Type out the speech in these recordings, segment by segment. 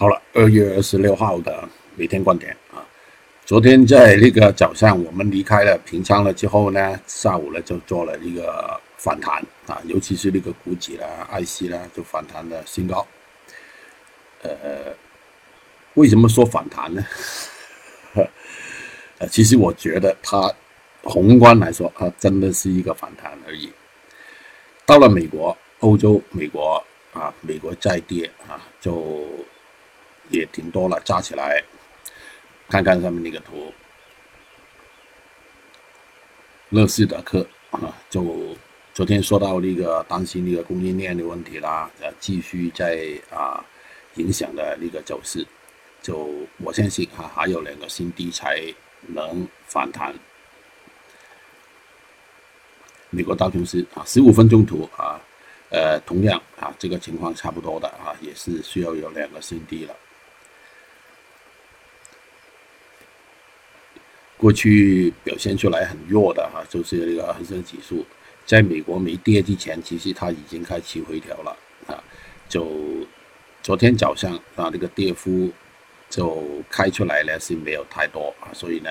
好了，二月二十六号的每天观点啊，昨天在那个早上我们离开了平仓了之后呢，下午呢就做了一个反弹啊，尤其是那个股指啦、爱希啦，就反弹的新高。呃，为什么说反弹呢？呃，其实我觉得它宏观来说，它真的是一个反弹而已。到了美国、欧洲、美国啊，美国再跌啊，就。也挺多了，加起来，看看上面那个图，乐视的课啊，就昨天说到那个担心那个供应链的问题啦，呃，继续在啊影响的那个走势，就我相信哈还有两个新低才能反弹。美国道琼斯啊，十五分钟图啊，呃，同样啊，这个情况差不多的啊，也是需要有两个新低了。过去表现出来很弱的哈，就是那个恒生指数，在美国没跌之前，其实它已经开始回调了啊。就昨天早上啊，这个跌幅就开出来呢是没有太多啊，所以呢，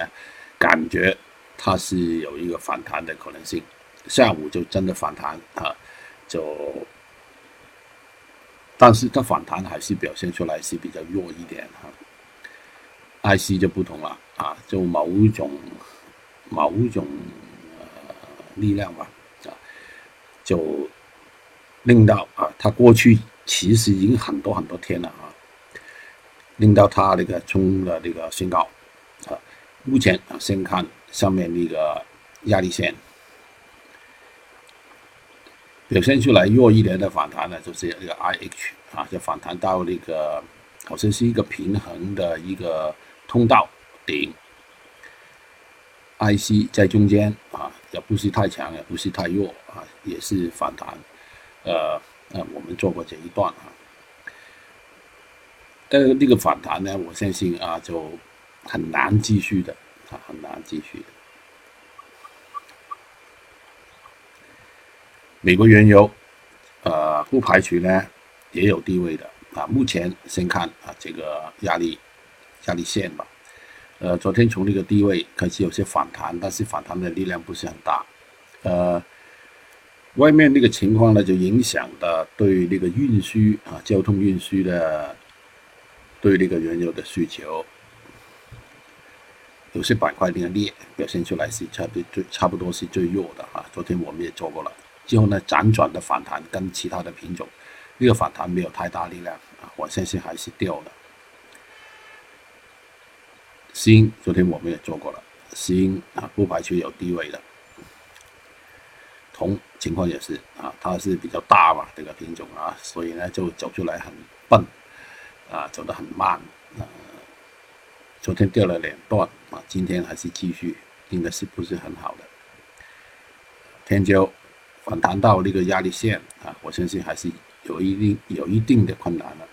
感觉它是有一个反弹的可能性。下午就真的反弹啊，就但是它反弹还是表现出来是比较弱一点哈。IC 就不同了啊，就某种某种呃力量吧啊，就令到啊，它过去其实已经很多很多天了啊，令到它那个冲了那个新高啊。目前啊，先看上面那个压力线，表现出来弱一点的反弹呢，就是那个 IH 啊，就反弹到那个好像是一个平衡的一个。通道顶，IC 在中间啊，也不是太强，也不是太弱啊，也是反弹。呃呃，我们做过这一段啊。呃，那个反弹呢，我相信啊，就很难继续的啊，很难继续的。美国原油，呃，不排除呢也有低位的啊。目前先看啊，这个压力。压力线吧，呃，昨天从那个低位开始有些反弹，但是反弹的力量不是很大，呃，外面那个情况呢，就影响的对那个运输啊，交通运输的，对那个原油的需求，有些板块那个裂表现出来是差不最差不多是最弱的啊。昨天我们也做过了，之后呢辗转的反弹跟其他的品种，那个反弹没有太大力量啊，我相信还是掉的。锌，昨天我们也做过了，锌啊，不排除有低位的。铜情况也是啊，它是比较大嘛，这个品种啊，所以呢就走出来很笨，啊，走得很慢，啊，昨天掉了两段啊，今天还是继续，应该是不是很好的。天骄反弹到那个压力线啊，我相信还是有一定有一定的困难了。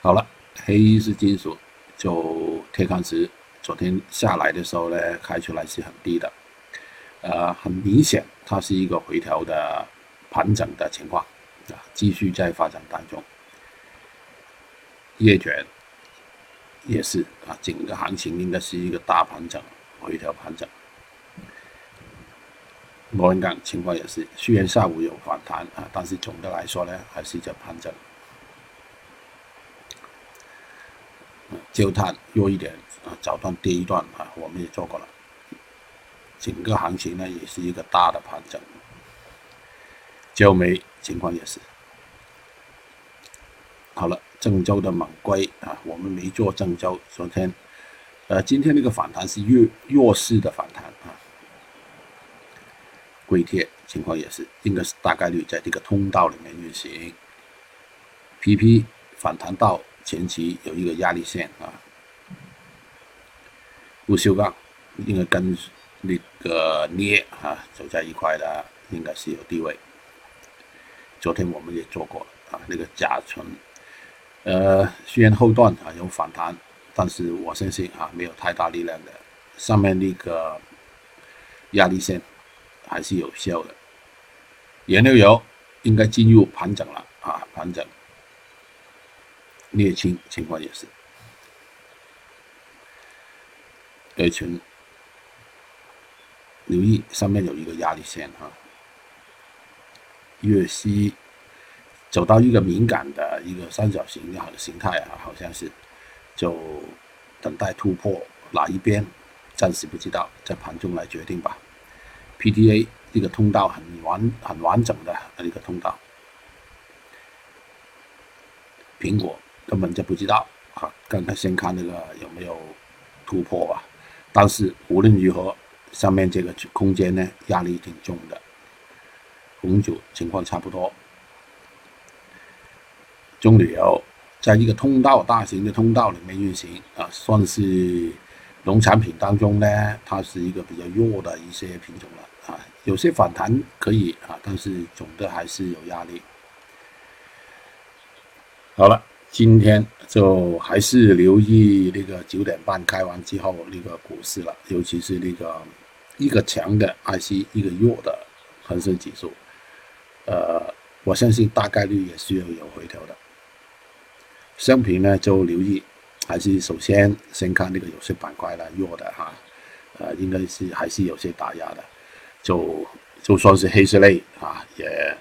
好了，黑是金属。就铁矿石昨天下来的时候呢，开出来是很低的，呃，很明显它是一个回调的盘整的情况啊，继续在发展当中。叶卷也是啊，整个行情应该是一个大盘整，回调盘整。螺纹钢情况也是，虽然下午有反弹啊，但是总的来说呢，还是在盘整。焦炭弱一点啊，早段跌一段啊，我们也做过了。整个行情呢，也是一个大的盘整。焦煤情况也是。好了，郑州的猛硅啊，我们没做郑州。昨天，呃，今天那个反弹是弱弱势的反弹啊。硅铁情况也是，应该是大概率在这个通道里面运行。PP 反弹到。前期有一个压力线啊，不锈钢应该跟那个镍啊走在一块的，应该是有地位。昨天我们也做过了啊，那个甲醇，呃，虽然后段啊有反弹，但是我相信啊没有太大力量的，上面那个压力线还是有效的。原料油应该进入盘整了啊，盘整。列清情况也是。A 群，留意上面有一个压力线哈，月息走到一个敏感的一个三角形的形态啊，好像是就等待突破哪一边，暂时不知道，在盘中来决定吧。P D A 这个通道很完很完整的一个通道，苹果根本就不知道啊，刚刚先看那个有没有突破吧。但是无论如何，上面这个空间呢，压力挺重的。红酒情况差不多，中旅游在一个通道大型的通道里面运行啊，算是农产品当中呢，它是一个比较弱的一些品种了啊，有些反弹可以啊，但是总的还是有压力。好了。今天就还是留意那个九点半开完之后那个股市了，尤其是那个一个强的 IC，一个弱的恒生指数，呃，我相信大概率也需要有回调的。商品呢就留意，还是首先先看那个有些板块呢弱的哈，呃，应该是还是有些打压的，就就算是黑色类啊，也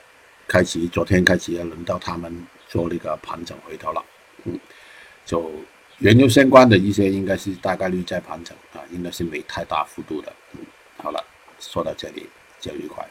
开启昨天开启也轮到他们。做那个盘整回调了，嗯，就原油相关的一些应该是大概率在盘整啊，应该是没太大幅度的，嗯，好了，说到这里，就愉快。